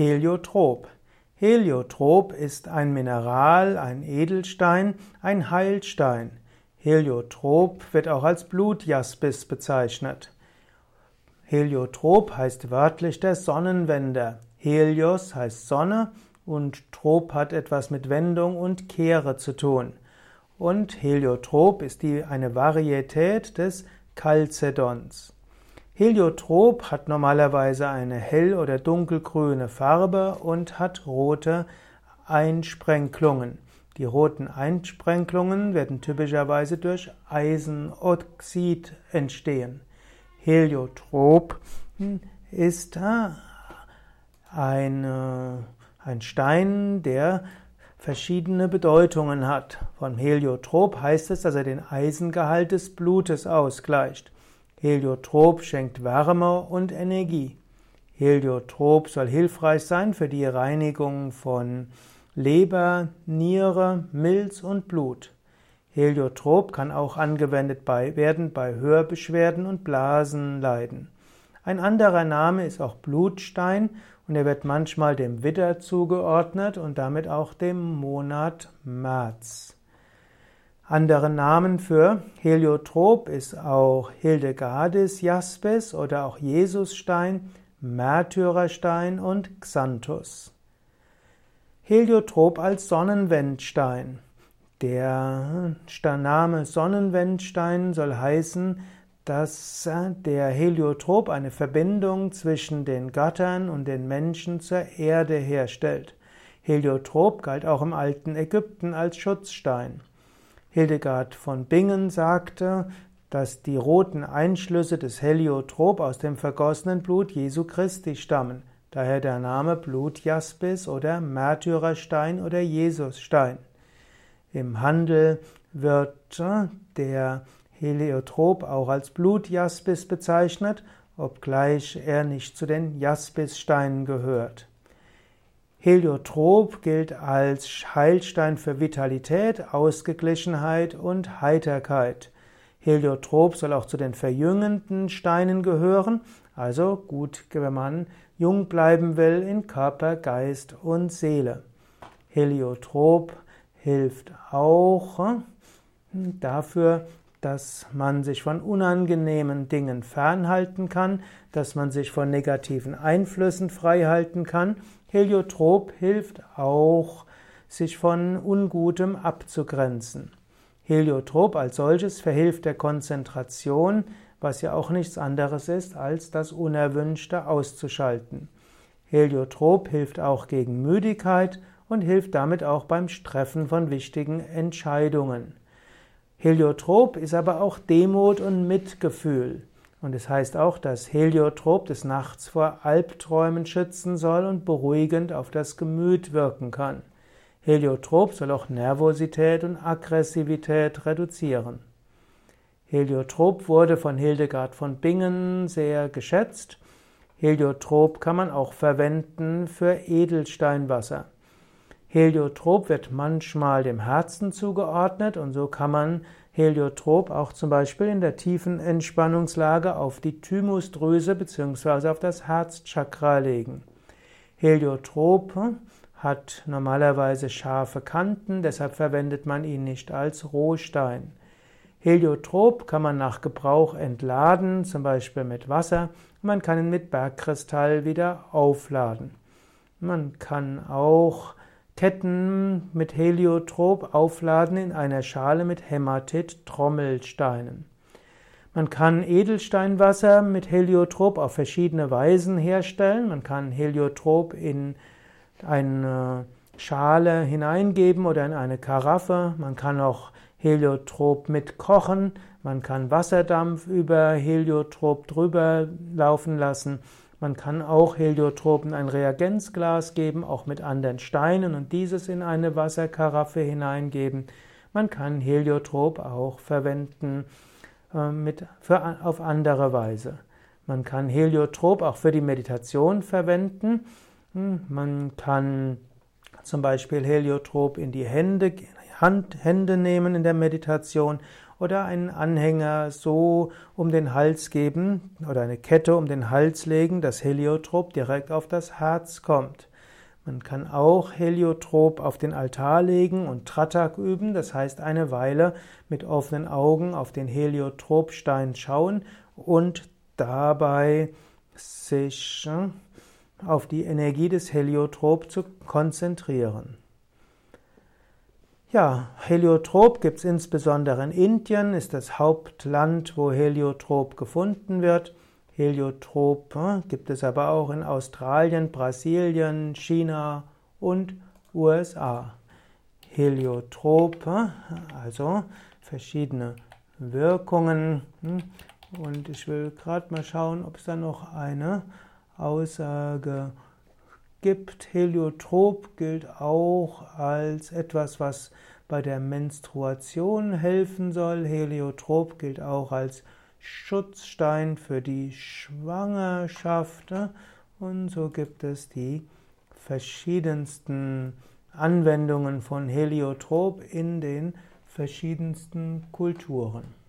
Heliotrop. Heliotrop ist ein Mineral, ein Edelstein, ein Heilstein. Heliotrop wird auch als Blutjaspis bezeichnet. Heliotrop heißt wörtlich der Sonnenwender. Helios heißt Sonne und Trop hat etwas mit Wendung und Kehre zu tun. Und Heliotrop ist die, eine Varietät des Chalcedons. Heliotrop hat normalerweise eine hell- oder dunkelgrüne Farbe und hat rote Einsprenklungen. Die roten Einsprenklungen werden typischerweise durch Eisenoxid entstehen. Heliotrop ist ein, ein Stein, der verschiedene Bedeutungen hat. Von Heliotrop heißt es, dass er den Eisengehalt des Blutes ausgleicht. Heliotrop schenkt Wärme und Energie. Heliotrop soll hilfreich sein für die Reinigung von Leber, Niere, Milz und Blut. Heliotrop kann auch angewendet werden bei Hörbeschwerden und Blasenleiden. Ein anderer Name ist auch Blutstein und er wird manchmal dem Widder zugeordnet und damit auch dem Monat März. Andere Namen für Heliotrop ist auch Hildegardis Jaspis oder auch Jesusstein, Märtyrerstein und Xanthus. Heliotrop als Sonnenwendstein. Der Name Sonnenwendstein soll heißen, dass der Heliotrop eine Verbindung zwischen den Göttern und den Menschen zur Erde herstellt. Heliotrop galt auch im alten Ägypten als Schutzstein. Hildegard von Bingen sagte, dass die roten Einschlüsse des Heliotrop aus dem vergossenen Blut Jesu Christi stammen, daher der Name Blutjaspis oder Märtyrerstein oder Jesusstein. Im Handel wird der Heliotrop auch als Blutjaspis bezeichnet, obgleich er nicht zu den Jaspissteinen gehört. Heliotrop gilt als Heilstein für Vitalität, Ausgeglichenheit und Heiterkeit. Heliotrop soll auch zu den verjüngenden Steinen gehören, also gut, wenn man jung bleiben will in Körper, Geist und Seele. Heliotrop hilft auch hm, dafür, dass man sich von unangenehmen Dingen fernhalten kann, dass man sich von negativen Einflüssen freihalten kann. Heliotrop hilft auch, sich von Ungutem abzugrenzen. Heliotrop als solches verhilft der Konzentration, was ja auch nichts anderes ist, als das Unerwünschte auszuschalten. Heliotrop hilft auch gegen Müdigkeit und hilft damit auch beim Streffen von wichtigen Entscheidungen. Heliotrop ist aber auch Demut und Mitgefühl. Und es heißt auch, dass Heliotrop des Nachts vor Albträumen schützen soll und beruhigend auf das Gemüt wirken kann. Heliotrop soll auch Nervosität und Aggressivität reduzieren. Heliotrop wurde von Hildegard von Bingen sehr geschätzt. Heliotrop kann man auch verwenden für Edelsteinwasser. Heliotrop wird manchmal dem Herzen zugeordnet und so kann man Heliotrop auch zum Beispiel in der tiefen Entspannungslage auf die Thymusdrüse bzw. auf das Herzchakra legen. Heliotrop hat normalerweise scharfe Kanten, deshalb verwendet man ihn nicht als Rohstein. Heliotrop kann man nach Gebrauch entladen, zum Beispiel mit Wasser. Man kann ihn mit Bergkristall wieder aufladen. Man kann auch Ketten mit Heliotrop aufladen in einer Schale mit Hämatit-Trommelsteinen. Man kann Edelsteinwasser mit Heliotrop auf verschiedene Weisen herstellen. Man kann Heliotrop in eine Schale hineingeben oder in eine Karaffe. Man kann auch Heliotrop mit kochen. Man kann Wasserdampf über Heliotrop drüber laufen lassen. Man kann auch Heliotropen ein Reagenzglas geben, auch mit anderen Steinen und dieses in eine Wasserkaraffe hineingeben. Man kann Heliotrop auch verwenden äh, mit, für, auf andere Weise. Man kann Heliotrop auch für die Meditation verwenden. Hm, man kann zum Beispiel Heliotrop in die Hände, Hand, Hände nehmen in der Meditation oder einen Anhänger so um den Hals geben oder eine Kette um den Hals legen, dass Heliotrop direkt auf das Herz kommt. Man kann auch Heliotrop auf den Altar legen und Tratak üben, das heißt eine Weile mit offenen Augen auf den Heliotropstein schauen und dabei sich hm, auf die Energie des Heliotrop zu konzentrieren. Ja, Heliotrop gibt es insbesondere in Indien, ist das Hauptland, wo Heliotrop gefunden wird. Heliotrop hm, gibt es aber auch in Australien, Brasilien, China und USA. Heliotrop, hm, also verschiedene Wirkungen. Hm, und ich will gerade mal schauen, ob es da noch eine Aussage gibt. Heliotrop gilt auch als etwas, was bei der Menstruation helfen soll. Heliotrop gilt auch als Schutzstein für die Schwangerschaft. Und so gibt es die verschiedensten Anwendungen von Heliotrop in den verschiedensten Kulturen.